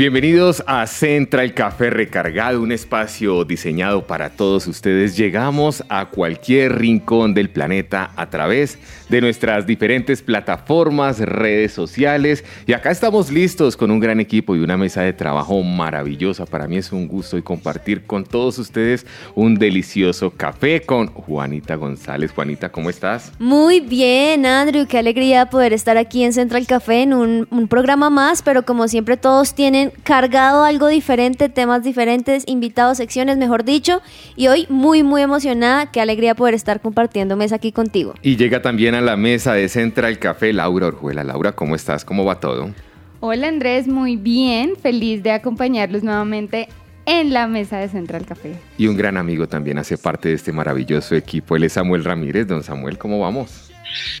Bienvenidos a Central Café Recargado, un espacio diseñado para todos ustedes. Llegamos a cualquier rincón del planeta a través de nuestras diferentes plataformas, redes sociales. Y acá estamos listos con un gran equipo y una mesa de trabajo maravillosa. Para mí es un gusto y compartir con todos ustedes un delicioso café con Juanita González. Juanita, ¿cómo estás? Muy bien, Andrew, qué alegría poder estar aquí en Central Café en un, un programa más, pero como siempre todos tienen cargado algo diferente, temas diferentes, invitados, secciones, mejor dicho, y hoy muy, muy emocionada, qué alegría poder estar compartiendo mesa aquí contigo. Y llega también a la mesa de Central Café Laura Orjuela. Laura, ¿cómo estás? ¿Cómo va todo? Hola Andrés, muy bien, feliz de acompañarlos nuevamente en la mesa de Central Café. Y un gran amigo también hace parte de este maravilloso equipo. Él es Samuel Ramírez. Don Samuel, ¿cómo vamos?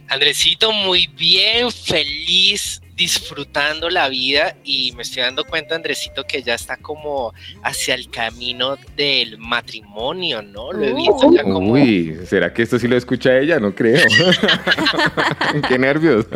Andresito, muy bien, feliz, disfrutando la vida y me estoy dando cuenta, Andresito, que ya está como hacia el camino del matrimonio, ¿no? Lo he visto ya como Uy, ¿será que esto sí lo escucha ella? No creo. Qué nervios.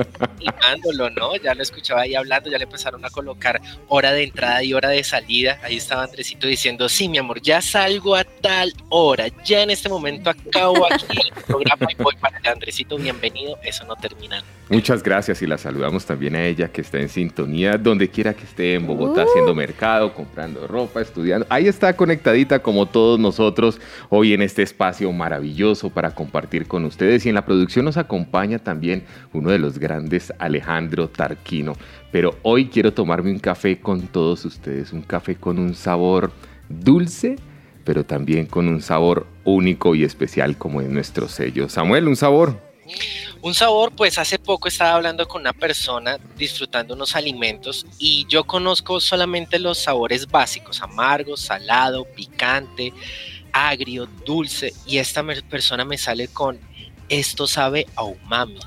Ya lo escuchaba ahí hablando, ya le empezaron a colocar hora de entrada y hora de salida. Ahí estaba Andresito diciendo, sí, mi amor, ya salgo a tal hora, ya en este momento acabo aquí el programa y voy para allá. Andresito, bienvenido, eso no termina. Muchas gracias y la saludamos también a ella que está en sintonía donde quiera que esté en Bogotá haciendo mercado, comprando ropa, estudiando. Ahí está conectadita como todos nosotros hoy en este espacio maravilloso para compartir con ustedes y en la producción nos acompaña también uno de los grandes Alejandro Tarquino. Pero hoy quiero tomarme un café con todos ustedes, un café con un sabor dulce, pero también con un sabor único y especial como es nuestro sello. Samuel, un sabor. Un sabor, pues hace poco estaba hablando con una persona disfrutando unos alimentos y yo conozco solamente los sabores básicos, amargo, salado, picante, agrio, dulce y esta persona me sale con esto sabe a umami.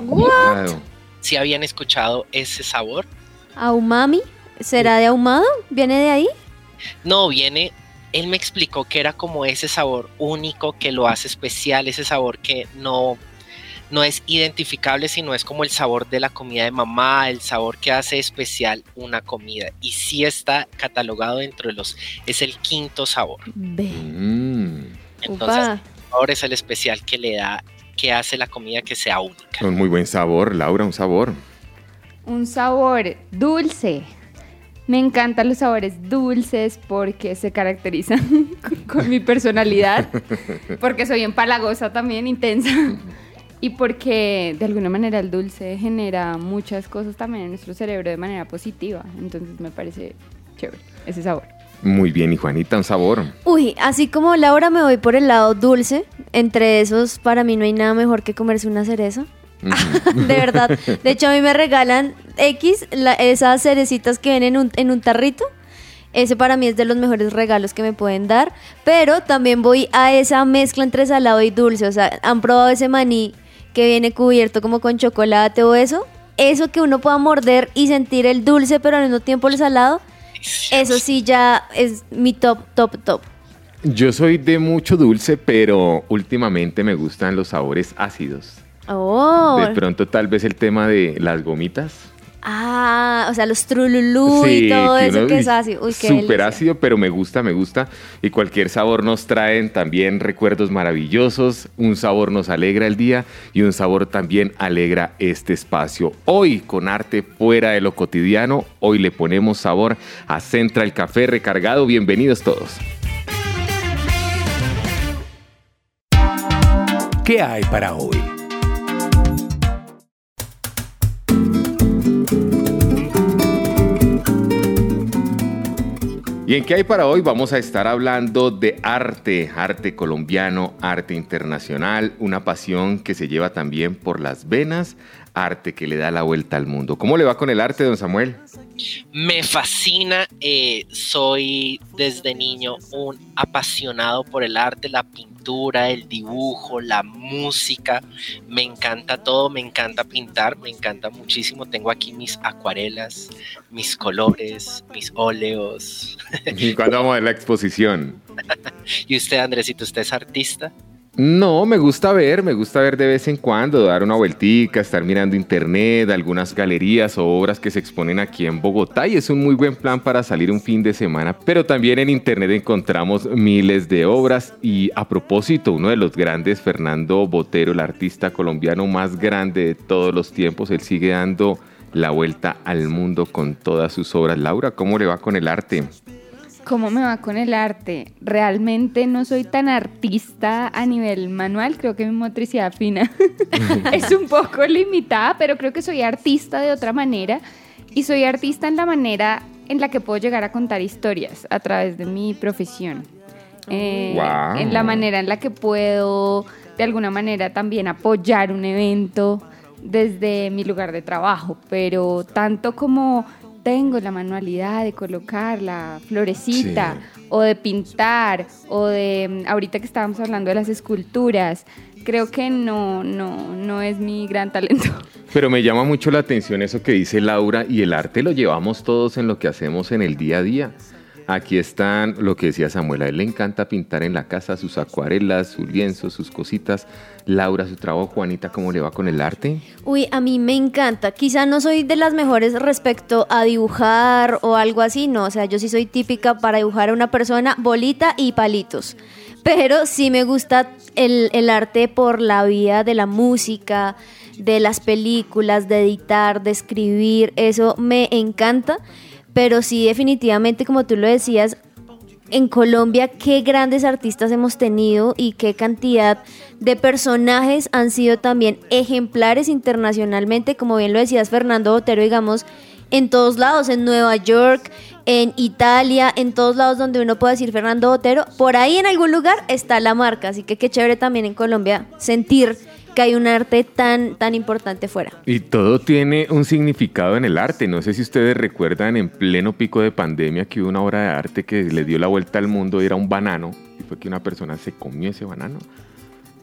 Wow. ¿Si habían escuchado ese sabor? ¿Ahumami? ¿Será de ahumado? ¿Viene de ahí? No, viene, él me explicó que era como ese sabor único que lo hace especial, ese sabor que no, no es identificable, sino es como el sabor de la comida de mamá, el sabor que hace especial una comida. Y sí está catalogado dentro de los, es el quinto sabor. Mm, Entonces, Upa. el sabor es el especial que le da, que hace la comida que sea única. un muy buen sabor, Laura, un sabor. Un sabor dulce. Me encantan los sabores dulces porque se caracterizan con, con mi personalidad, porque soy empalagosa también, intensa, y porque de alguna manera el dulce genera muchas cosas también en nuestro cerebro de manera positiva. Entonces me parece chévere ese sabor. Muy bien, y Juanita, un sabor. Uy, así como Laura me voy por el lado dulce, entre esos para mí no hay nada mejor que comerse una cereza. De verdad. De hecho, a mí me regalan X, la- esas cerecitas que vienen en un, en un tarrito. Ese para mí es de los mejores regalos que me pueden dar. Pero también voy a esa mezcla entre salado y dulce. O sea, ¿han probado ese maní que viene cubierto como con chocolate o eso? Eso que uno pueda morder y sentir el dulce, pero al mismo tiempo el salado. Eso sí ya es mi top, top, top. Yo soy de mucho dulce, pero últimamente me gustan los sabores ácidos. Oh. De pronto tal vez el tema de las gomitas. Ah, o sea, los trululú y todo que eso uno- que es ácido. Uy, qué Súper ácido, pero me gusta, me gusta. Y cualquier sabor nos traen también recuerdos maravillosos. Un sabor nos alegra el día y un sabor también alegra este espacio. Hoy, con arte fuera de lo cotidiano, hoy le ponemos sabor a Central Café recargado. Bienvenidos todos. ¿Qué hay para hoy? ¿Y en qué hay para hoy? Vamos a estar hablando de arte, arte colombiano, arte internacional, una pasión que se lleva también por las venas, arte que le da la vuelta al mundo. ¿Cómo le va con el arte, don Samuel? Me fascina, eh, soy desde niño un apasionado por el arte, la pintura, el dibujo, la música, me encanta todo, me encanta pintar, me encanta muchísimo, tengo aquí mis acuarelas, mis colores, mis óleos. ¿Y cuándo vamos a ver la exposición? ¿Y usted, Andresito, usted es artista? No, me gusta ver, me gusta ver de vez en cuando, dar una vueltica, estar mirando internet, algunas galerías o obras que se exponen aquí en Bogotá y es un muy buen plan para salir un fin de semana. Pero también en internet encontramos miles de obras y a propósito, uno de los grandes, Fernando Botero, el artista colombiano más grande de todos los tiempos, él sigue dando la vuelta al mundo con todas sus obras. Laura, ¿cómo le va con el arte? ¿Cómo me va con el arte? Realmente no soy tan artista a nivel manual, creo que mi motricidad fina es un poco limitada, pero creo que soy artista de otra manera y soy artista en la manera en la que puedo llegar a contar historias a través de mi profesión. Eh, Wow. En la manera en la que puedo de alguna manera también apoyar un evento desde mi lugar de trabajo, pero tanto como tengo la manualidad de colocar la florecita o de pintar o de ahorita que estábamos hablando de las esculturas, creo que no no no es mi gran talento. Pero me llama mucho la atención eso que dice Laura y el arte lo llevamos todos en lo que hacemos en el día a día. Aquí están lo que decía Samuel, a él le encanta pintar en la casa sus acuarelas, sus lienzos, sus cositas. Laura, su trabajo, Juanita, ¿cómo le va con el arte? Uy, a mí me encanta. Quizá no soy de las mejores respecto a dibujar o algo así, no. O sea, yo sí soy típica para dibujar a una persona, bolita y palitos. Pero sí me gusta el, el arte por la vía de la música, de las películas, de editar, de escribir. Eso me encanta. Pero sí, definitivamente, como tú lo decías, en Colombia qué grandes artistas hemos tenido y qué cantidad de personajes han sido también ejemplares internacionalmente, como bien lo decías Fernando Botero, digamos, en todos lados, en Nueva York, en Italia, en todos lados donde uno puede decir Fernando Botero, por ahí en algún lugar está la marca, así que qué chévere también en Colombia sentir que hay un arte tan, tan importante fuera. Y todo tiene un significado en el arte. No sé si ustedes recuerdan en pleno pico de pandemia que hubo una obra de arte que le dio la vuelta al mundo, era un banano, y fue que una persona se comió ese banano.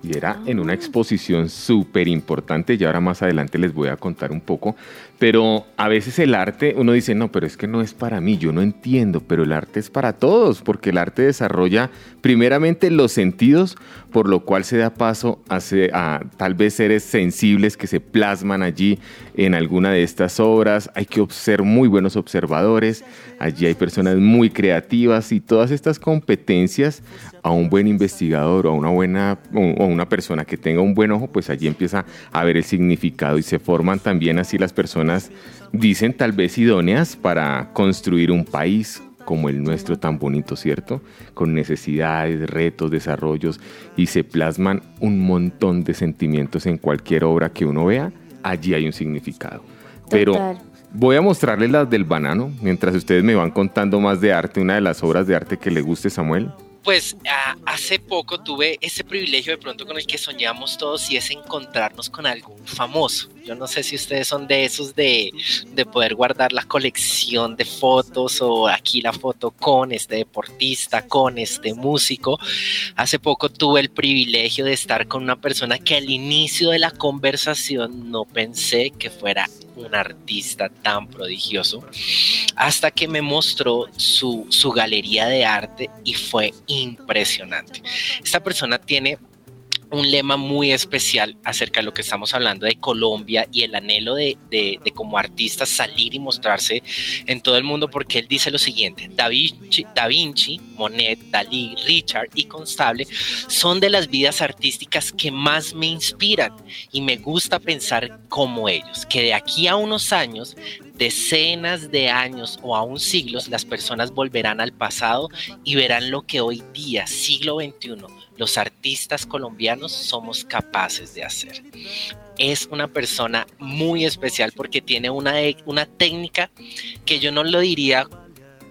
Y era en una exposición súper importante, y ahora más adelante les voy a contar un poco. Pero a veces el arte, uno dice, no, pero es que no es para mí, yo no entiendo, pero el arte es para todos, porque el arte desarrolla primeramente los sentidos, por lo cual se da paso a, tal vez seres sensibles que se plasman allí en alguna de estas obras. Hay que ser muy buenos observadores, allí hay personas muy creativas y todas estas competencias a un buen investigador o a una buena o una persona que tenga un buen ojo, pues allí empieza a ver el significado y se forman también así las personas, dicen tal vez idóneas para construir un país como el nuestro tan bonito, ¿cierto? Con necesidades, retos, desarrollos y se plasman un montón de sentimientos en cualquier obra que uno vea, allí hay un significado. Pero. Voy a mostrarles las del banano mientras ustedes me van contando más de arte, una de las obras de arte que le guste, Samuel. Pues hace poco tuve ese privilegio de pronto con el que soñamos todos y es encontrarnos con algún famoso. Yo no sé si ustedes son de esos de, de poder guardar la colección de fotos o aquí la foto con este deportista, con este músico. Hace poco tuve el privilegio de estar con una persona que al inicio de la conversación no pensé que fuera un artista tan prodigioso hasta que me mostró su, su galería de arte y fue impresionante. Esta persona tiene un lema muy especial acerca de lo que estamos hablando de Colombia y el anhelo de, de, de, como artista salir y mostrarse en todo el mundo porque él dice lo siguiente, Da da Vinci, Monet, Dalí, Richard y Constable son de las vidas artísticas que más me inspiran y me gusta pensar como ellos, que de aquí a unos años decenas de años o aún siglos, las personas volverán al pasado y verán lo que hoy día, siglo XXI, los artistas colombianos somos capaces de hacer. Es una persona muy especial porque tiene una, una técnica que yo no lo diría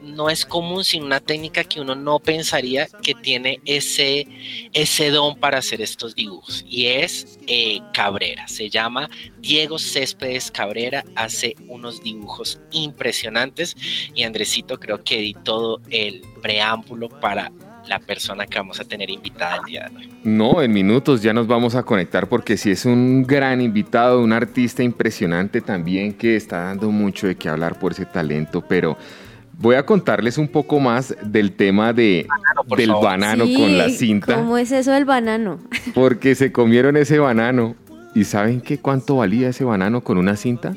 no es común, sino una técnica que uno no pensaría que tiene ese, ese don para hacer estos dibujos. Y es eh, Cabrera, se llama Diego Céspedes Cabrera, hace unos dibujos impresionantes y Andresito creo que di todo el preámbulo para la persona que vamos a tener invitada el día de hoy. No, en minutos ya nos vamos a conectar porque si es un gran invitado, un artista impresionante también que está dando mucho de qué hablar por ese talento, pero voy a contarles un poco más del tema de, Banano, del favor. banano Sí, con la cinta, ¿Cómo es eso del banano? porque se comieron ese banano. ¿Y saben qué cuánto valía ese banano con una cinta?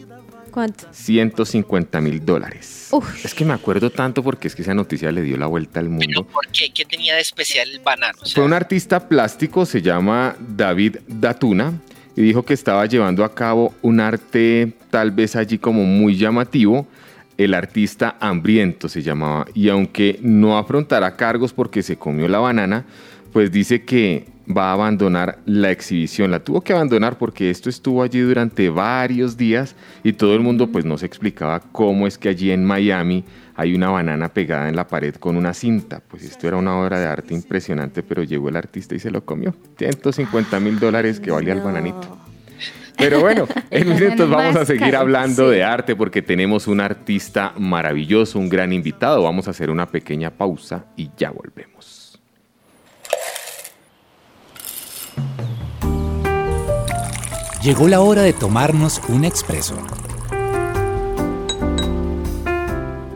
¿Cuánto? 150 mil dólares. Uf. Es que me acuerdo tanto porque es que esa noticia le dio la vuelta al Pero mundo. ¿por qué? ¿Qué tenía de especial el banano? O sea, Fue un artista plástico, se llama David Datuna, y dijo que estaba llevando a cabo un arte tal vez allí como muy llamativo. El artista hambriento se llamaba, y aunque no afrontará cargos porque se comió la banana, pues dice que va a abandonar la exhibición. La tuvo que abandonar porque esto estuvo allí durante varios días y todo el mundo pues no se explicaba cómo es que allí en Miami hay una banana pegada en la pared con una cinta. Pues esto era una obra de arte impresionante, pero llegó el artista y se lo comió. 150 mil dólares que valía el bananito. Pero bueno, en minutos vamos a seguir hablando sí. de arte porque tenemos un artista maravilloso, un gran invitado. Vamos a hacer una pequeña pausa y ya volvemos. Llegó la hora de tomarnos un expreso.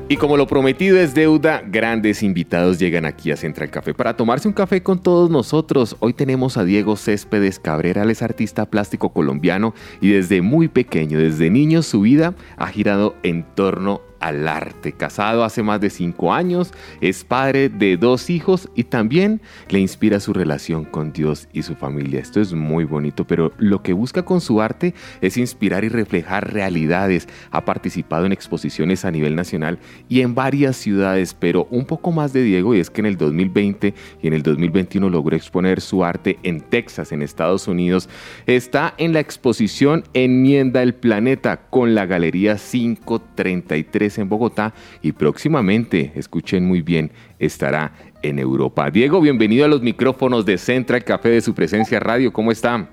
Y como lo prometido es deuda, grandes invitados llegan aquí a Central Café para tomarse un café con todos nosotros. Hoy tenemos a Diego Céspedes Cabrera, él es artista plástico colombiano y desde muy pequeño, desde niño, su vida ha girado en torno al arte. Casado hace más de cinco años, es padre de dos hijos y también le inspira su relación con Dios y su familia. Esto es muy bonito, pero lo que busca con su arte es inspirar y reflejar realidades. Ha participado en exposiciones a nivel nacional y en varias ciudades, pero un poco más de Diego y es que en el 2020 y en el 2021 logró exponer su arte en Texas, en Estados Unidos. Está en la exposición Enmienda el Planeta con la Galería 533 en Bogotá y próximamente, escuchen muy bien, estará en Europa. Diego, bienvenido a los micrófonos de Central Café de su presencia radio. ¿Cómo está?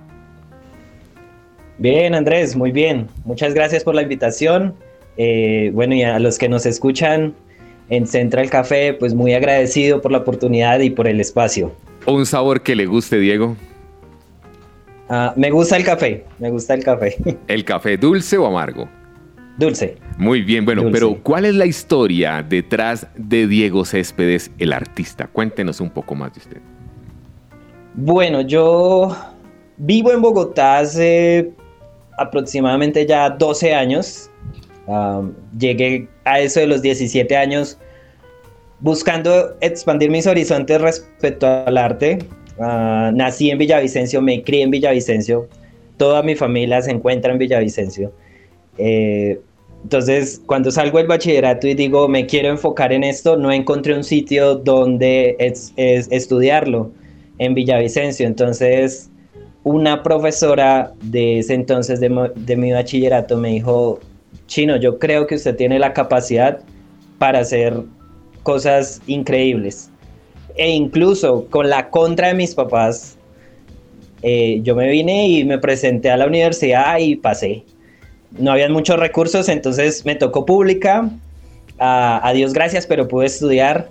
Bien, Andrés, muy bien. Muchas gracias por la invitación. Eh, bueno, y a los que nos escuchan en Central Café, pues muy agradecido por la oportunidad y por el espacio. Un sabor que le guste, Diego. Ah, me gusta el café, me gusta el café. ¿El café dulce o amargo? Dulce. Muy bien, bueno, Dulce. pero ¿cuál es la historia detrás de Diego Céspedes, el artista? Cuéntenos un poco más de usted. Bueno, yo vivo en Bogotá hace aproximadamente ya 12 años. Llegué a eso de los 17 años buscando expandir mis horizontes respecto al arte. Ah, nací en Villavicencio, me crié en Villavicencio. Toda mi familia se encuentra en Villavicencio. Eh, entonces, cuando salgo del bachillerato y digo, me quiero enfocar en esto, no encontré un sitio donde es- es- estudiarlo en Villavicencio. Entonces, una profesora de ese entonces de mi bachillerato me dijo, Chino, yo creo que usted tiene la capacidad para hacer cosas increíbles. E incluso con la contra de mis papás, eh, yo me vine y me presenté a la universidad y pasé. No habían muchos recursos, entonces me tocó pública. A, Dios gracias, pero pude estudiar.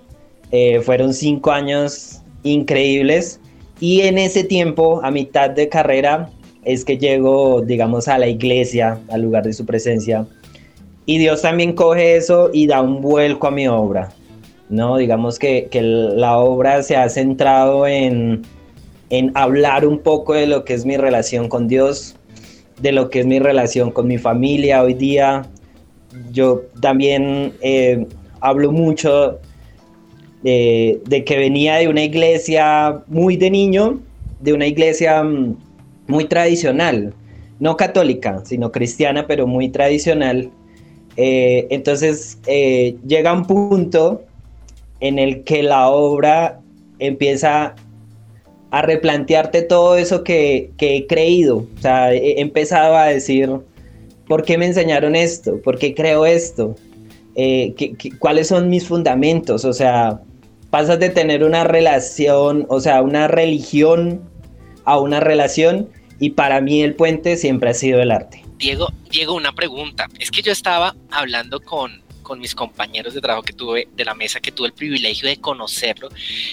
Eh, fueron cinco años increíbles. Y en ese tiempo, a mitad de carrera, es que llego, digamos, a la iglesia, al lugar de su presencia. Y Dios también coge eso y da un vuelco a mi obra. ¿no? Digamos que, que la obra se ha centrado en, en hablar un poco de lo que es mi relación con Dios, de lo que es mi relación con mi familia hoy día. Yo también eh, hablo mucho de, de, que venía de una iglesia muy de niño, de una iglesia mm, muy tradicional, no católica, sino cristiana, pero muy tradicional. Eh, entonces eh, llega un punto en el que la obra empieza a replantearte todo eso que, que, he creído. O sea, he empezado a decir, ¿por qué me enseñaron esto? ¿Por qué creo esto? eh, ¿qué- cuáles son mis fundamentos, o sea, pasas de tener una relación, o sea, una religión a una relación y para mí el puente siempre ha sido el arte. Diego, Diego, una pregunta. Es que yo estaba hablando con, con mis compañeros de trabajo que tuve de la mesa, que tuve el privilegio de conocerlo,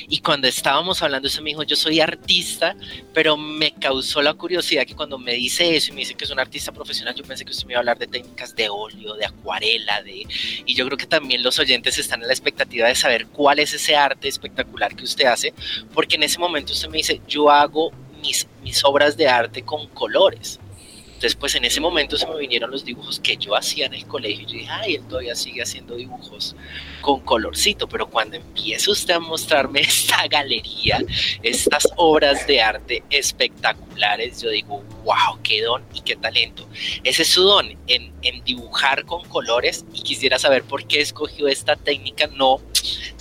y cuando estábamos hablando eso me dijo, yo soy artista, pero me causó la curiosidad que cuando me dice eso y me dice que es un artista profesional, yo pensé que usted me iba a hablar de técnicas de óleo, de acuarela, de... Y yo creo que también los oyentes están en la expectativa de saber cuál es ese arte espectacular que usted hace, porque en ese momento usted me dice, yo hago mis, mis obras de arte con colores. Entonces, pues en ese momento se me vinieron los dibujos que yo hacía en el colegio. Yo dije, ay, él todavía sigue haciendo dibujos con colorcito. Pero cuando empieza usted a mostrarme esta galería, estas obras de arte espectaculares, yo digo, wow, qué don y qué talento. Ese es su don en, en dibujar con colores. Y quisiera saber por qué escogió esta técnica. No,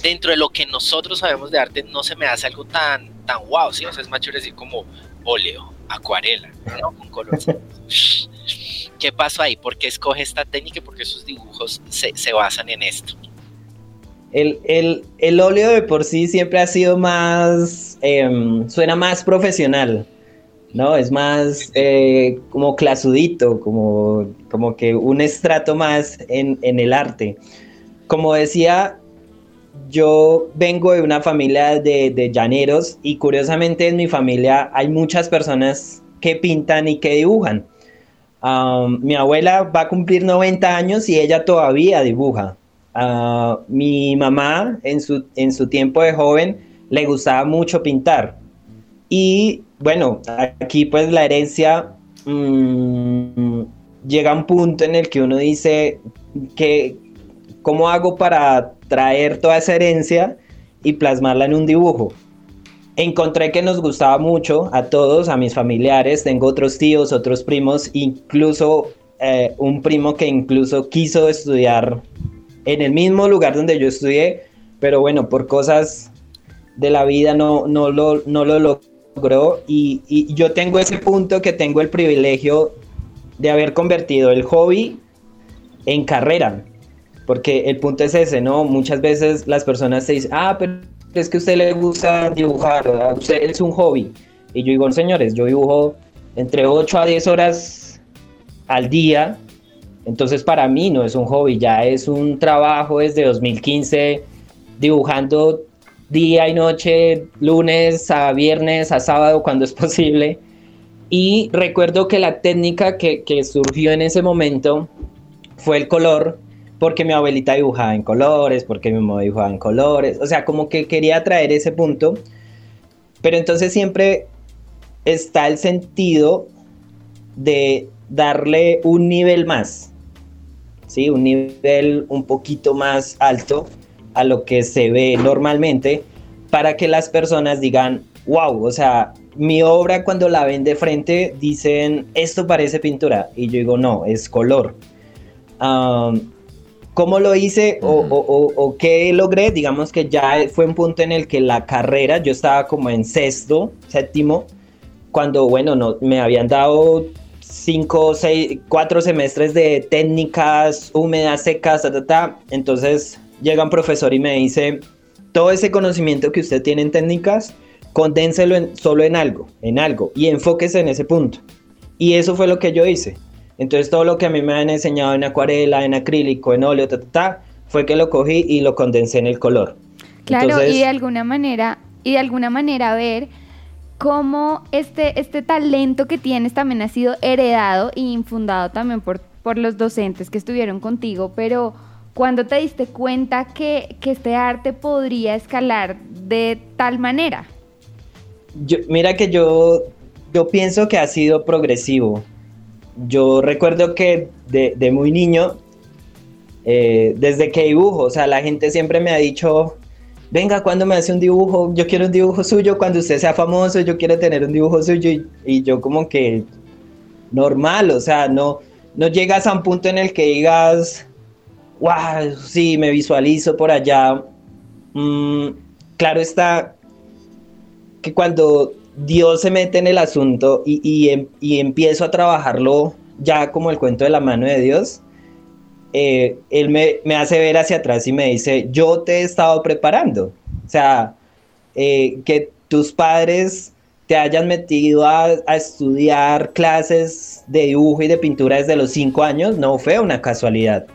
dentro de lo que nosotros sabemos de arte, no se me hace algo tan, tan wow. Si o sea, es chévere decir como óleo, acuarela, ¿no? Con colores. ¿Qué pasó ahí? ¿Por qué escoge esta técnica y por qué sus dibujos se, se basan en esto? El, el- el óleo de por sí siempre ha sido más, em, suena más profesional, ¿no? Es más eh, como clasudito, como, como que un estrato más en, en el arte. Como decía, yo vengo de una familia de, de llaneros y curiosamente en mi familia hay muchas personas que pintan y que dibujan. Mi abuela va a cumplir 90 años y ella todavía dibuja. Ah, mi mamá en su, en su tiempo de joven le gustaba mucho pintar. Y bueno, aquí pues la herencia mm, llega a un punto en el que uno dice que cómo hago para traer toda esa herencia y plasmarla en un dibujo. Encontré que nos gustaba mucho a todos, a mis familiares, tengo otros tíos, otros primos, incluso eh, un primo que incluso quiso estudiar en el mismo lugar donde yo estudié, pero bueno, por cosas de la vida no, no, lo, no lo logró y, y yo tengo ese punto que tengo el privilegio de haber convertido el hobby en carrera, porque el punto es ese, ¿no? Muchas veces las personas te dicen, ah, pero es que a usted le gusta dibujar, a usted es un hobby. Y yo digo, señores, yo dibujo entre 8 a 10 horas al día, entonces para mí no es un hobby, ya es un trabajo desde 2015 dibujando día y noche, lunes a viernes, a sábado cuando es posible. Y recuerdo que la técnica que, que surgió en ese momento fue el color, porque mi abuelita dibujaba en colores, porque mi mamá dibujaba en colores, o sea, como que quería traer ese punto, pero entonces siempre está el sentido de darle un nivel más, ¿sí? Un nivel un poquito más alto a lo que se ve normalmente para que las personas digan, wow, o sea, mi obra cuando la ven de frente dicen, esto parece pintura, y yo digo, no, es color. ¿Cómo lo hice o, o, o, o, qué logré? Digamos que ya fue un punto en el que la carrera, yo estaba como en sexto, séptimo, cuando, bueno, no, me habían dado cinco, seis, cuatro semestres de técnicas húmedas, secas, ta, ta, ta. Entonces llega un profesor y me dice, todo ese conocimiento que usted tiene en técnicas, condénselo en, solo en algo, en algo, y enfóquese en ese punto. Y eso fue lo que yo hice. Entonces todo lo que a mí me han enseñado en acuarela, en acrílico, en óleo, ta, ta, ta, fue que lo cogí y lo condensé en el color. Claro, Entonces, y de alguna manera, y de alguna manera ver cómo este, este talento que tienes también ha sido heredado e infundado también por, por los docentes que estuvieron contigo, pero cuando te diste cuenta que, que este arte podría escalar de tal manera? Yo, mira que yo, yo pienso que ha sido progresivo. Yo recuerdo que de, muy niño, eh, desde que dibujo, o sea, la gente siempre me ha dicho, venga, cuando me hace un dibujo, yo quiero un dibujo suyo, cuando usted sea famoso, yo quiero tener un dibujo suyo, y, y yo como que normal, o sea, no, no llegas a un punto en el que digas, wow, sí, me visualizo por allá. Mm, claro está que cuando Dios se mete en el asunto y, y, y, empiezo a trabajarlo ya como el cuento de la mano de Dios, eh, él me, me hace ver hacia atrás y me dice, yo te he estado preparando. O sea, eh, que tus padres te hayan metido a, estudiar clases de dibujo y de pintura desde los cinco años no fue una casualidad.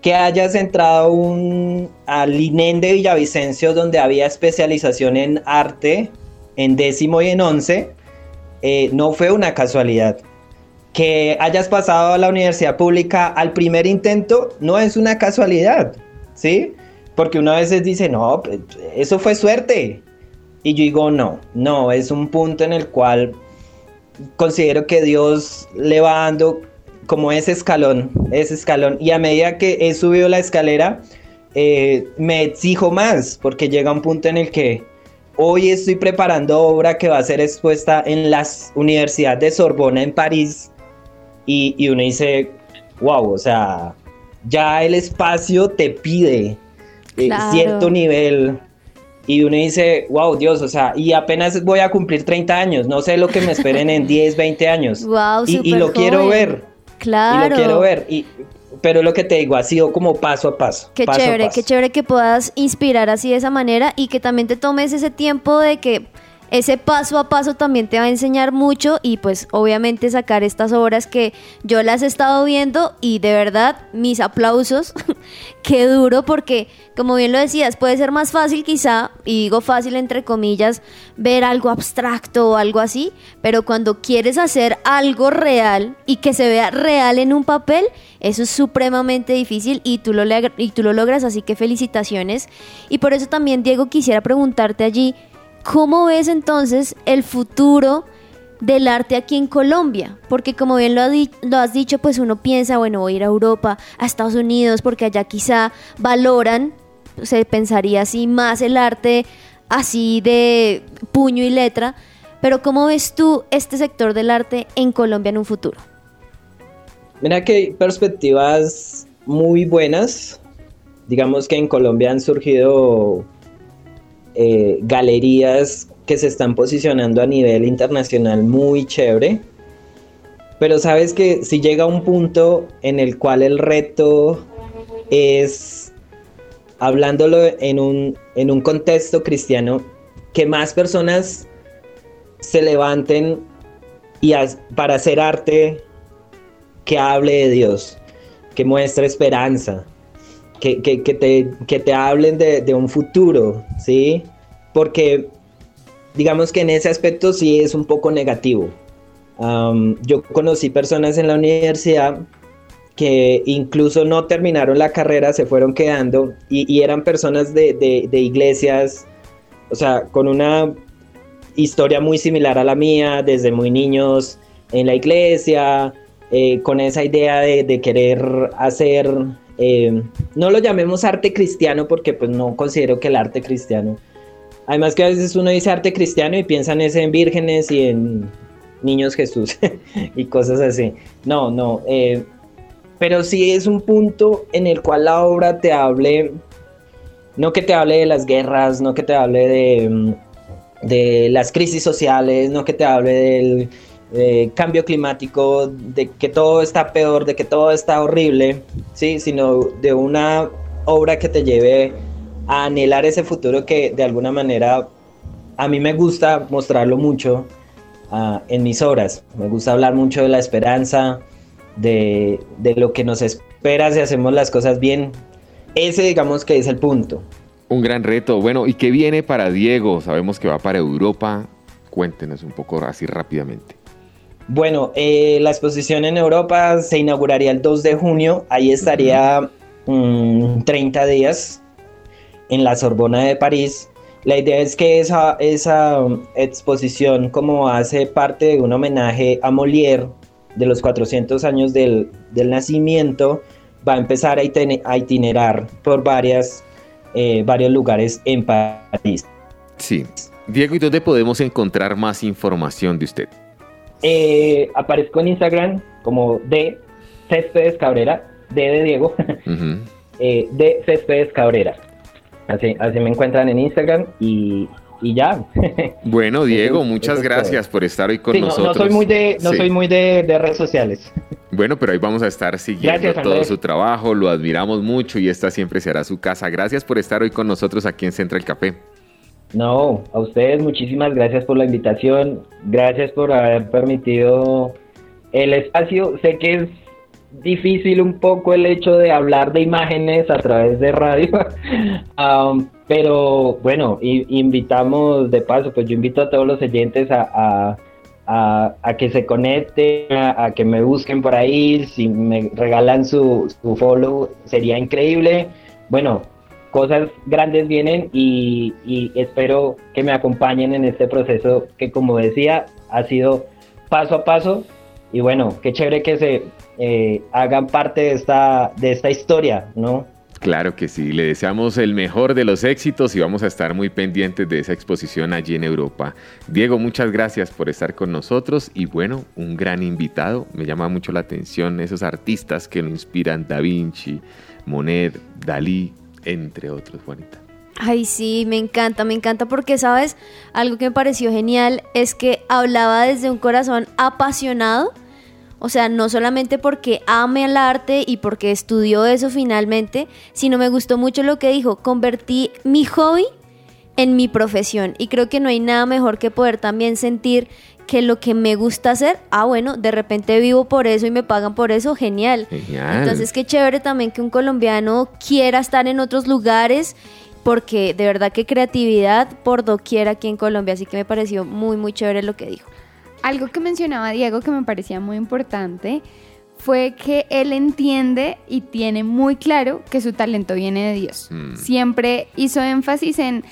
Que hayas entrado un, al INEN de Villavicencio donde había especialización en arte en décimo y en once, eh, no fue una casualidad. Que hayas pasado a la universidad pública al primer intento no es una casualidad, ¿sí? Porque una veces dice, no, pues, eso fue suerte. Y yo digo, no, no, es un punto en el cual considero que Dios le va dando como ese escalón, ese escalón. Y a medida que he subido la escalera, eh, me exijo más, porque llega un punto en el que hoy estoy preparando obra que va a ser expuesta en la Universidad de Sorbona en París. Y, y uno dice, wow, o sea, ya el espacio te pide eh, Claro. cierto nivel. Y uno dice, wow, Dios, o sea, y apenas voy a cumplir 30 años, no sé lo que me esperen en 10, 20 años. Wow, y, y lo quiero ver. Claro. Y lo quiero ver. Y, pero lo que te digo, ha sido como paso a paso. Qué paso chévere, paso. qué chévere que puedas inspirar así de esa manera y que también te tomes ese tiempo de que ese paso a paso también te va a enseñar mucho y pues obviamente sacar estas obras que yo las he estado viendo y de verdad mis aplausos, qué duro porque como bien lo decías puede ser más fácil quizá, y digo fácil entre comillas, ver algo abstracto o algo así, pero cuando quieres hacer algo real y que se vea real en un papel, eso es supremamente difícil y tú lo, y tú lo logras, así que felicitaciones. Y por eso también, Diego, quisiera preguntarte allí, ¿cómo ves entonces el futuro del arte aquí en Colombia? Porque como bien lo, has dicho, pues uno piensa, bueno, voy a ir a Europa, a Estados Unidos, porque allá quizá valoran, se pensaría así, más el arte así de puño y letra. Pero ¿cómo ves tú este sector del arte en Colombia en un futuro? Mira que hay perspectivas muy buenas. Digamos que en Colombia han surgido eh, galerías que se están posicionando a nivel internacional muy chévere. Pero sabes que si llega un punto en el cual el reto es, hablándolo en un, en un contexto cristiano, que más personas se levanten y para hacer arte que hable de Dios, que muestre esperanza, que, que- que te, que te hablen de, de un futuro, ¿sí? Porque digamos que en ese aspecto sí es un poco negativo. Am, yo conocí personas en la universidad que incluso no terminaron la carrera, se fueron quedando y, y eran personas de, de- de iglesias, o sea, con una historia muy similar a la mía, desde muy niños en la iglesia, eh, con esa idea de, de querer hacer, eh, no lo llamemos arte cristiano porque pues no considero que el arte cristiano, además que a veces uno dice arte cristiano y piensan es en vírgenes y en niños Jesús y cosas así. No, no, eh, pero sí es un punto en el cual la obra te hable, no que te hable de las guerras, no que te hable de, mm, de las crisis sociales, no que te hable del cambio climático, de que todo está peor, de que todo está horrible, ¿sí? sino de una obra que te lleve a anhelar ese futuro que de alguna manera a mí me gusta mostrarlo mucho ah, en mis obras. Me gusta hablar mucho de la esperanza, de, de lo que nos espera si hacemos las cosas bien. Ese digamos que es el punto. Un gran reto. Bueno, ¿y qué viene para Diego? Sabemos que va para Europa. Cuéntenos un poco así rápidamente. Bueno, eh, la exposición en Europa se inauguraría el 2 de junio. Ahí estaría mm, 30 días en la Sorbona de París. La idea es que esa, esa exposición, como hace parte de un homenaje a Molière de los 400 años del, del nacimiento, va a empezar a, a itinerar por varias, eh, varios lugares en París. Sí. Diego, ¿y dónde podemos encontrar más información de usted? Eh, aparezco en Instagram como de Céspedes Cabrera, D de Diego, Ujú. eh, de Céspedes Cabrera. Así, así me encuentran en Instagram y, y ya. Bueno, Diego, muchas es gracias por estar hoy con Sí, no, no nosotros. soy muy de, no Sí. soy muy de, de redes sociales. Bueno, pero ahí vamos a estar siguiendo Gracias, todo su trabajo, lo admiramos mucho y esta siempre será su casa. Gracias por estar hoy con nosotros aquí en Central Café. No, a ustedes muchísimas gracias por la invitación, gracias por haber permitido el espacio. Sé que es difícil un poco el hecho de hablar de imágenes a través de radio, Am, pero bueno, invitamos de paso, pues yo invito a todos los oyentes a, a- a- a que se conecten, a, a que me busquen por ahí, si me regalan su, su follow sería increíble. Bueno, cosas grandes vienen y, espero que me acompañen en este proceso que como decía ha sido paso a paso y bueno, qué chévere que se eh, hagan parte de esta, de esta historia, ¿no? Claro que sí, le deseamos el mejor de los éxitos y vamos a estar muy pendientes de esa exposición allí en Europa. Diego, muchas gracias por estar con nosotros y bueno, un gran invitado. Me llama mucho la atención esos artistas que lo inspiran, Da Vinci, Monet, Dalí, entre otros, Juanita. Ay, sí, me encanta, me encanta porque, ¿sabes? Algo que me pareció genial es que hablaba desde un corazón apasionado. O sea, no solamente porque ame el arte y porque estudió eso finalmente, sino me gustó mucho lo que dijo, convertí mi hobby en mi profesión. Y creo que no hay nada mejor que poder también sentir que lo que me gusta hacer, ah, bueno, de repente vivo por eso y me pagan por eso, genial. Genial. Entonces, qué chévere también que un colombiano quiera estar en otros lugares, porque de verdad que creatividad por doquier aquí en Colombia, así que me pareció muy, muy chévere lo que dijo. Algo que mencionaba Diego que me parecía muy importante fue que él entiende y tiene muy claro que su talento viene de Dios. Mm. Siempre hizo énfasis en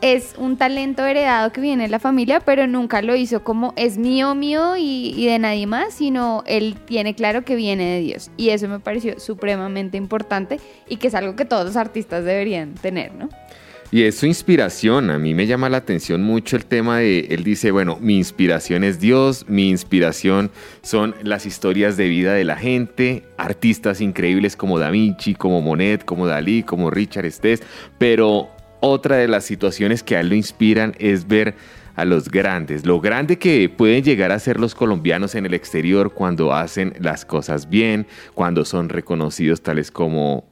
es un talento heredado que viene de la familia, pero nunca lo hizo como es mío, mío y, y de nadie más, sino él tiene claro que viene de Dios. Y eso me pareció supremamente importante y que es algo que todos los artistas deberían tener, ¿no? Y es su inspiración. A mí me llama la atención mucho el tema de, él dice, bueno, mi inspiración es Dios, mi inspiración son las historias de vida de la gente, artistas increíbles como Da Vinci, como Monet, como Dalí, como Richard Stess, pero otra de las situaciones que a él lo inspiran es ver a los grandes, lo grande que pueden llegar a ser los colombianos en el exterior cuando hacen las cosas bien, cuando son reconocidos tales como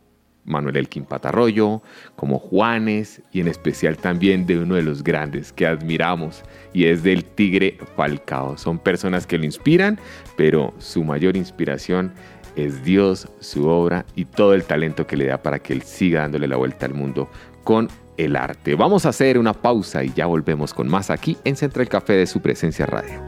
Manuel Elkin Patarroyo, como Juanes y en especial también de uno de los grandes que admiramos y es del Tigre Falcao. Son personas que lo inspiran, pero su mayor inspiración es Dios, su obra y todo el talento que le da para que él siga dándole la vuelta al mundo con el arte. Vamos a hacer una pausa y ya volvemos con más aquí en Central Café de su presencia radio.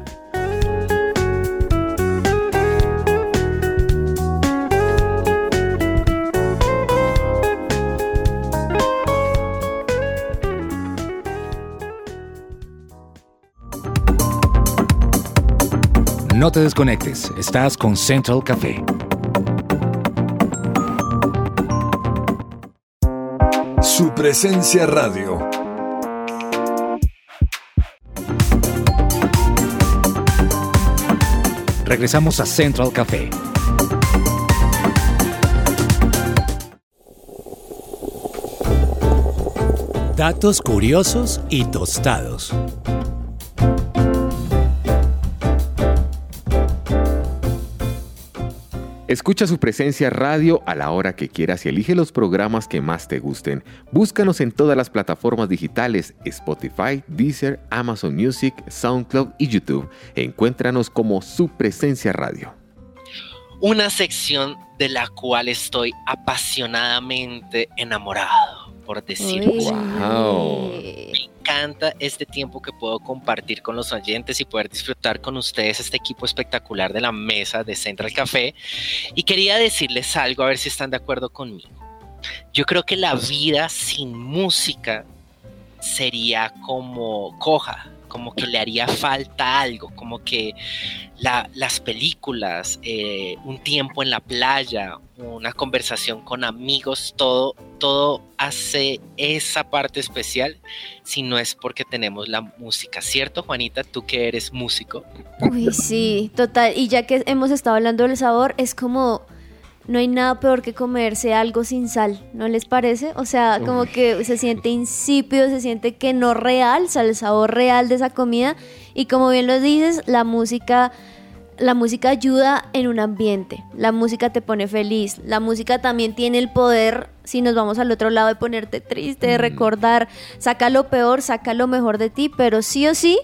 No te desconectes, estás con Central Café. Su presencia radio. Regresamos a Central Café. Datos curiosos y tostados. Escucha su presencia radio a la hora que quieras y elige los programas que más te gusten. Búscanos en todas las plataformas digitales Spotify, Deezer, Amazon Music, SoundCloud y YouTube. Encuéntranos como su presencia radio. Una sección de la cual estoy apasionadamente enamorado, por decirlo Uy. así. Wow. Me encanta este tiempo que puedo compartir con los oyentes y poder disfrutar con ustedes este equipo espectacular de la mesa de Central Café. Y quería decirles algo, a ver si están de acuerdo conmigo. Yo creo que la vida sin música sería como coja, como que le haría falta algo, como que la- las películas, eh, un tiempo en la playa, una conversación con amigos, todo, todo hace esa parte especial si no es porque tenemos la música, ¿cierto, Juanita? Tú que eres músico. Uy, sí, total. Y ya que hemos estado hablando del sabor, es como no hay nada peor que comerse algo sin sal, ¿no les parece? O sea, como que se siente insípido, se siente que no realza el sabor real de esa comida. Y como bien lo dices, la música la música ayuda en un ambiente, la música te pone feliz, la música también tiene el poder, si nos vamos al otro lado, de ponerte triste, de recordar, saca lo peor, saca lo mejor de ti, pero sí o sí,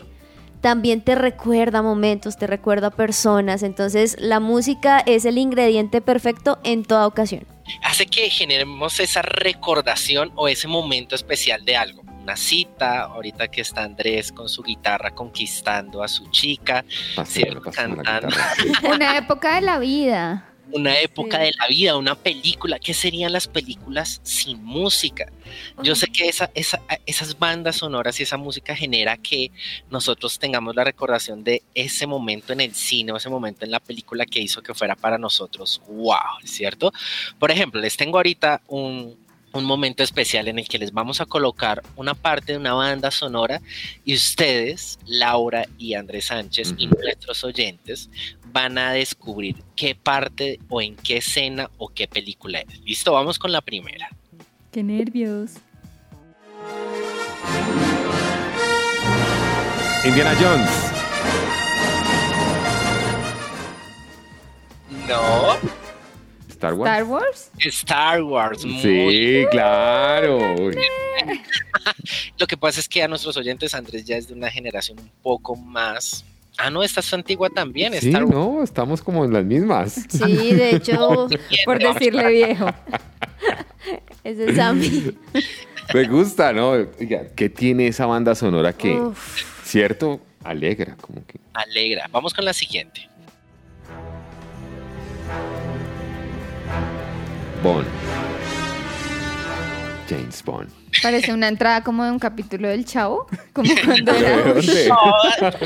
también te recuerda momentos, te recuerda personas, entonces la música es el ingrediente perfecto en toda ocasión. Hace que generemos esa recordación o ese momento especial de algo una cita, ahorita que está Andrés con su guitarra conquistando a su chica, Paseo, paseo cantando. Una época de la vida. Una época Sí. de la vida, una película. ¿Qué serían las películas sin música? Yo sé que esa, esa- esas bandas sonoras y esa música genera que nosotros tengamos la recordación de ese momento en el cine o ese momento en la película que hizo que fuera para nosotros wow, ¿cierto? Por ejemplo, les tengo ahorita un, un momento especial en el que les vamos a colocar una parte de una banda sonora y ustedes, Laura y Andrés Sánchez y nuestros oyentes, van a descubrir qué parte o en qué escena o qué película es. Listo, vamos con la primera. Qué nervios. Indiana Jones. No, Star Wars. Star Wars. Star Wars. muy Sí, claro. Lo que pasa es que a nuestros oyentes Andrés ya es de una generación un poco más. Ah, no, esta es antigua también. Sí, Star no, estamos como en las mismas. Sí, de hecho, Por decirle viejo. ese es Sammy. Me gusta, ¿no? ¿qué tiene esa banda sonora que, Uf. cierto, alegra? Como que. Alegra. Vamos con la siguiente. Bond. James Bond. Parece una entrada como de un capítulo del Chavo. Como cuando ¿De era.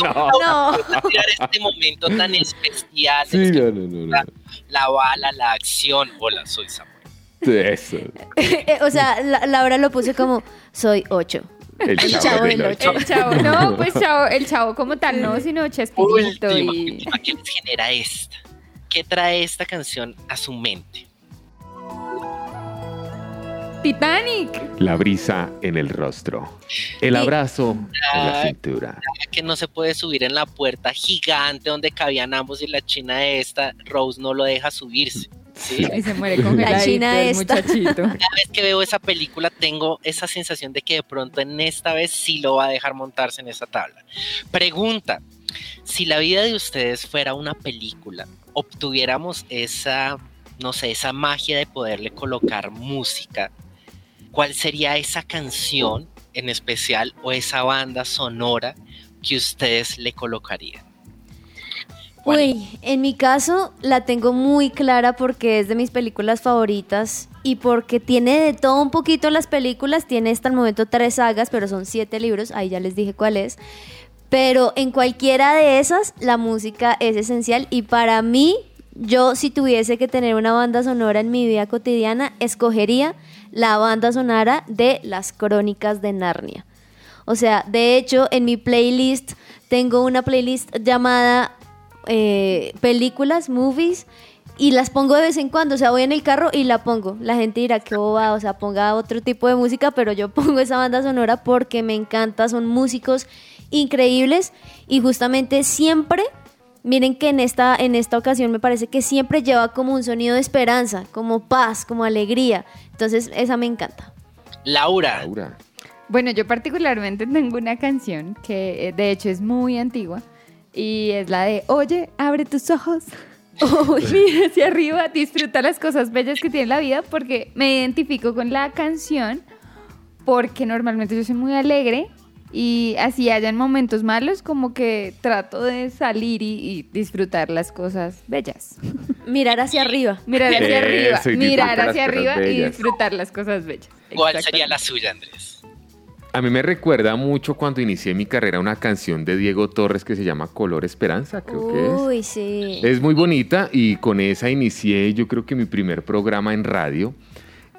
No, No. tirar este momento tan especial. Sí, no, no, no, no. La bala, la acción. Hola, soy Samuel. Eso. Eh, o sea, la- Laura lo puso como, soy ocho. El El chavo, chavo del ocho. El chavo, no, pues chavo, el chavo como tal, no, sino Chespirito Última, y... última, ¿Qué les genera esta? ¿Qué trae esta canción a su mente? Titanic. La brisa en el rostro. El Y- abrazo en la cintura. Que no se puede subir en la puerta gigante donde cabían ambos y la china esta, Rose no lo deja subirse. ¿sí? Y se muere congeladito china el esta. muchachito. Cada vez que veo esa película tengo esa sensación de que de pronto en esta vez sí lo va a dejar montarse en esa tabla. Pregunta, si la vida de ustedes fuera una película, obtuviéramos esa, no sé, esa magia de poderle colocar música, ¿cuál sería esa canción en especial o esa banda sonora que ustedes le colocarían? Uy, en mi caso la tengo muy clara porque es de mis películas favoritas y porque tiene de todo un poquito las películas. Tiene hasta el momento tres sagas, pero son siete libros. Ahí ya les dije cuál es. Pero en cualquiera de esas, la música es esencial y para mí, yo si tuviese que tener una banda sonora en mi vida cotidiana, escogería la banda sonora de las crónicas de Narnia. O sea, de hecho, en mi playlist tengo una playlist llamada eh, películas, movies, y las pongo de vez en cuando. O sea, voy en el carro y la pongo. La gente dirá que boba, o sea, ponga otro tipo de música, pero yo pongo esa banda sonora porque me encanta. Son músicos increíbles y justamente siempre. Miren que en esta, en esta ocasión me parece que siempre lleva como un sonido de esperanza, como paz, como alegría. Entonces, esa me encanta. Laura, Laura. Bueno, yo particularmente tengo una canción que eh, de hecho es muy antigua y es la de Oye, abre tus ojos. Mira hacia arriba, disfruta las cosas bellas que tiene la vida porque me identifico con la canción porque normalmente yo soy muy alegre y así hayan momentos malos como que trato de salir y, y disfrutar las cosas bellas. Mirar hacia arriba. Mirar hacia arriba, mirar hacia arriba y disfrutar las cosas bellas. ¿cuál sería la suya, Andrés? A mí me recuerda mucho cuando inicié mi carrera una canción de Diego Torres que se llama Color Esperanza, creo que es. Uy, sí. Es muy bonita y con esa inicié yo creo que mi primer programa en radio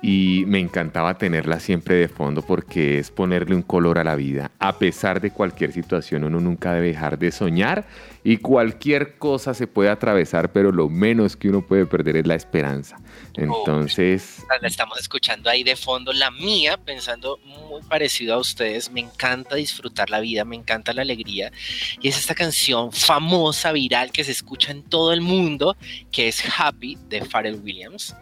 y me encantaba tenerla siempre de fondo porque es ponerle un color a la vida. A pesar de cualquier situación, uno nunca debe dejar de soñar y cualquier cosa se puede atravesar, pero lo menos que uno puede perder es la esperanza. Entonces... la estamos escuchando ahí de fondo, la mía, pensando muy parecido a ustedes, me encanta disfrutar la vida, me encanta la alegría y es esta canción famosa, viral, que se escucha en todo el mundo, que es Happy de Pharrell Williams.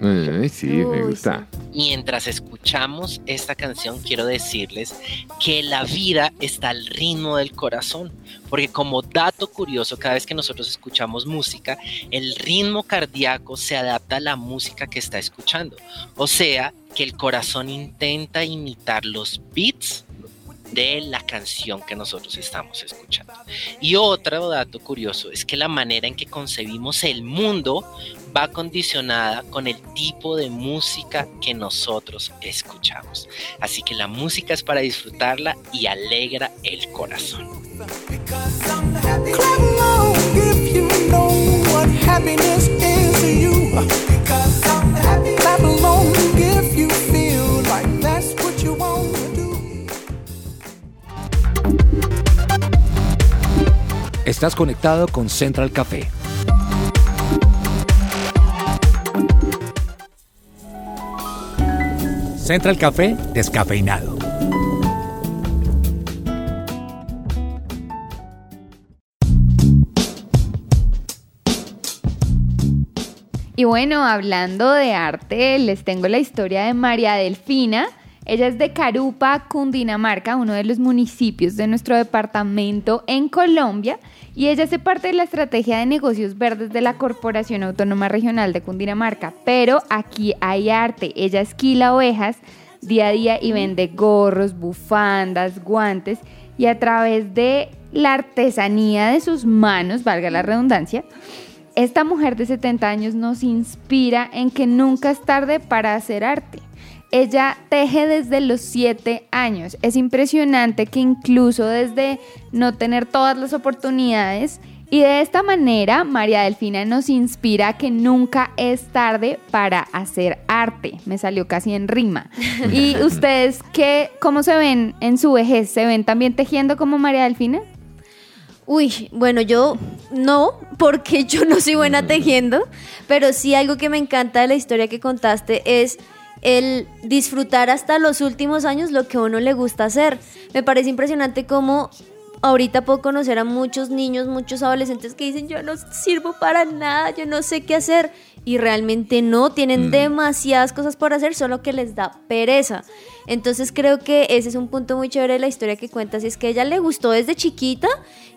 sí, me gusta. Mientras escuchamos esta canción, quiero decirles que la vida está al ritmo del corazón, porque como dato curioso, cada vez que nosotros escuchamos música, el ritmo cardíaco se adapta a la música que está escuchando. O sea, que el corazón intenta imitar los beats de la canción que nosotros estamos escuchando. Y otro dato curioso es que la manera en que concebimos el mundo va condicionada con el tipo de música que nosotros escuchamos. Así que la música es para disfrutarla y alegra el corazón. Estás conectado con Central Café. Central Café descafeinado. Y bueno, hablando de arte, les tengo la historia de María Delfina. Ella es de Carupa, Cundinamarca, uno de los municipios de nuestro departamento en Colombia, y ella hace parte de la estrategia de negocios verdes de la Corporación Autónoma Regional de Cundinamarca. Pero aquí hay arte. Ella esquila ovejas día a día y vende gorros, bufandas, guantes, y a través de la artesanía de sus manos, valga la redundancia, esta mujer de 70 años nos inspira en que nunca es tarde para hacer arte. Ella teje desde los 7 años. Es impresionante que incluso desde no tener todas las oportunidades, y de esta manera, María Delfina nos inspira que nunca es tarde para hacer arte. Me salió casi en rima. ¿Y ustedes qué, cómo se ven en su vejez? ¿Se ven también tejiendo como María Delfina? Uy, bueno, yo no, porque yo no soy buena tejiendo, pero sí algo que me encanta de la historia que contaste es el disfrutar hasta los últimos años lo que a uno le gusta hacer. Me parece impresionante cómo ahorita puedo conocer a muchos niños, muchos adolescentes que dicen yo no sirvo para nada, yo no sé qué hacer y realmente no, tienen demasiadas cosas por hacer, solo que les da pereza. Entonces creo que ese es un punto muy chévere de la historia que cuentas, y es que ella le gustó desde chiquita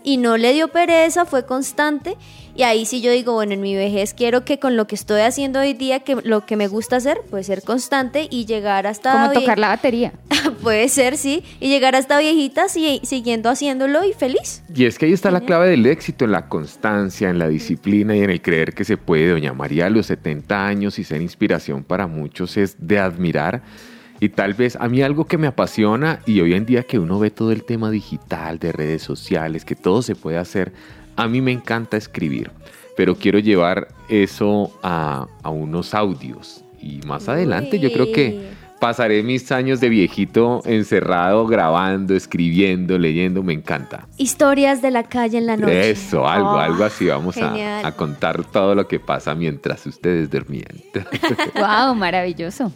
y no le dio pereza, fue constante y ahí sí yo digo, bueno, en mi vejez quiero que con lo que estoy haciendo hoy día, que lo que me gusta hacer, puede ser constante y llegar hasta... Como tocar la batería. puede ser, sí, y llegar hasta viejitas y siguiendo haciéndolo y feliz. Y es que ahí está la clave del éxito, en la constancia, en la disciplina y en el creer que se puede. Doña María a los 70 años y ser inspiración para muchos es de admirar y tal vez a mí algo que me apasiona y hoy en día que uno ve todo el tema digital, de redes sociales, que todo se puede hacer, a mí me encanta escribir, pero quiero llevar eso a, unos audios. Y más adelante yo creo que pasaré mis años de viejito encerrado, grabando, escribiendo, leyendo, me encanta. Historias de la calle en la noche. Eso, algo, oh, algo así. Vamos a, a, contar todo lo que pasa mientras ustedes dormían. wow, maravilloso.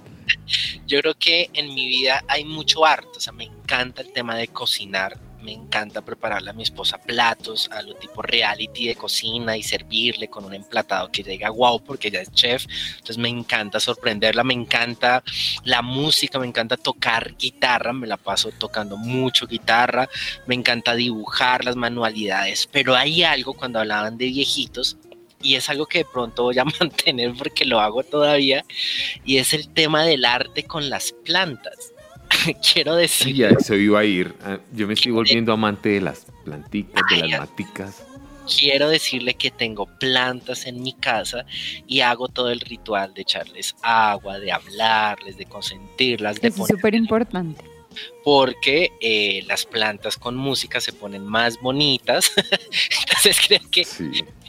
Yo creo que en mi vida hay mucho arte, o sea, me encanta el tema de cocinar, me encanta prepararle a mi esposa platos a lo tipo reality de cocina y servirle con un emplatado que llega wow porque ella es chef. Entonces me encanta sorprenderla, me encanta la música, me encanta tocar guitarra, me la paso tocando mucho guitarra, me encanta dibujar las manualidades, pero hay algo cuando hablaban de viejitos y es algo que de pronto voy a mantener porque lo hago todavía, y es el tema del arte con las plantas. Quiero decir... ya eso iba a ir. Ah, yo me estoy volviendo amante de las plantitas, de las maticas. Quiero decirle que tengo plantas en mi casa y hago todo el ritual de echarles agua, de hablarles, de consentirlas. de es súper importante porque eh, las plantas con música se ponen más bonitas. Entonces creo que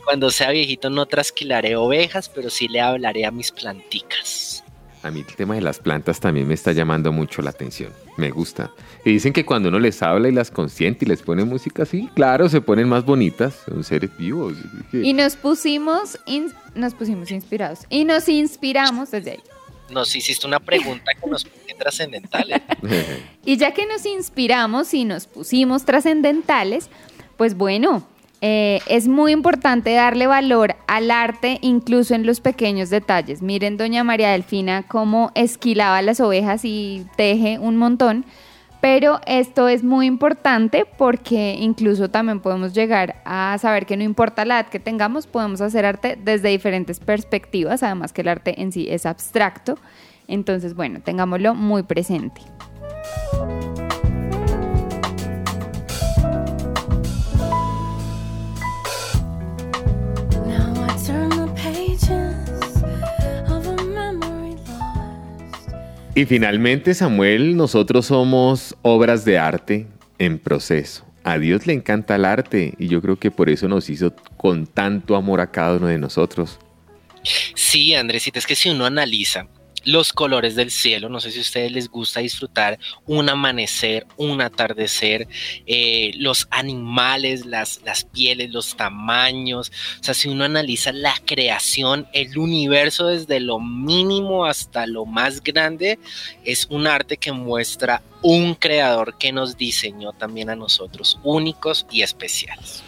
cuando sea viejito no trasquilaré ovejas, pero sí le hablaré a mis planticas. A mí el tema de las plantas también me está llamando mucho la atención. Me gusta. Y dicen que cuando uno les habla y las consiente y les pone música así, claro, se ponen más bonitas. Son seres vivos. Y nos pusimos, nos pusimos inspirados. Y nos inspiramos desde ahí. Nos hiciste una pregunta que nos pone trascendentales. y ya que nos inspiramos y nos pusimos trascendentales, pues bueno, eh, es muy importante darle valor al arte incluso en los pequeños detalles. Miren, doña María Delfina cómo esquilaba las ovejas y teje un montón. Pero esto es muy importante porque incluso también podemos llegar a saber que no importa la edad que tengamos, podemos hacer arte desde diferentes perspectivas, además que el arte en sí es abstracto. Entonces, bueno, tengámoslo muy presente. Y finalmente, Samuel, nosotros somos obras de arte en proceso. A Dios le encanta el arte y yo creo que por eso nos hizo con tanto amor a cada uno de nosotros. Sí, Andresita, es que si uno analiza los colores del cielo. No sé si a ustedes les gusta disfrutar un amanecer, un atardecer, eh, los animales, las, las pieles, los tamaños. O sea, si uno analiza la creación, el universo desde lo mínimo hasta lo más grande, es un arte que muestra un creador que nos diseñó también a nosotros, únicos y especiales.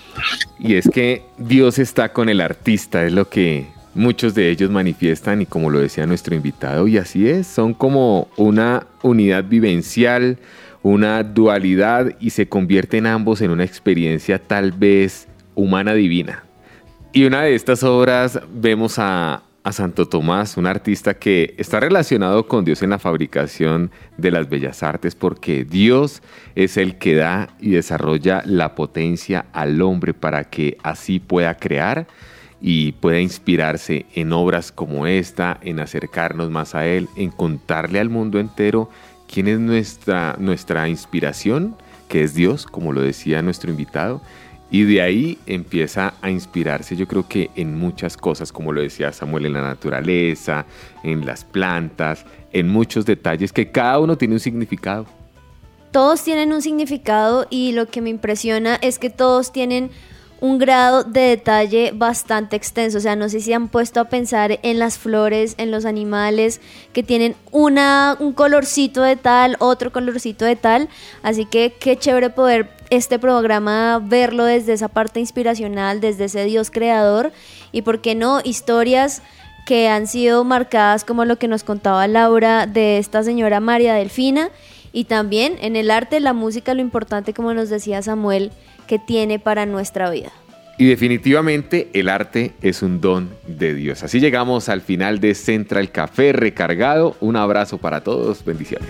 Y es que Dios está con el artista, es lo que muchos de ellos manifiestan y como lo decía nuestro invitado, y así es, son como una unidad vivencial, una dualidad y se convierten ambos en una experiencia tal vez humana divina. Y una de estas obras vemos a, a Santo Tomás, un artista que está relacionado con Dios en la fabricación de las bellas artes porque Dios es el que da y desarrolla la potencia al hombre para que así pueda crear y pueda inspirarse en obras como esta, en acercarnos más a Él, en contarle al mundo entero quién es nuestra, nuestra inspiración, que es Dios, como lo decía nuestro invitado, y de ahí empieza a inspirarse, yo creo que en muchas cosas, como lo decía Samuel, en la naturaleza, en las plantas, en muchos detalles que cada uno tiene un significado. Todos tienen un significado y lo que me impresiona es que todos tienen un grado de detalle bastante extenso. O sea, no sé si han puesto a pensar en las flores, en los animales que tienen una, un colorcito de tal, otro colorcito de tal. Así que qué chévere poder este programa verlo desde esa parte inspiracional, desde ese Dios creador. Y por qué no, historias que han sido marcadas como lo que nos contaba Laura de esta señora María Delfina. Y también en el arte, la música, lo importante, como nos decía Samuel, que tiene para nuestra vida. Y definitivamente el arte es un don de Dios. Así llegamos al final de Central Café recargado. Un abrazo para todos. Bendiciones.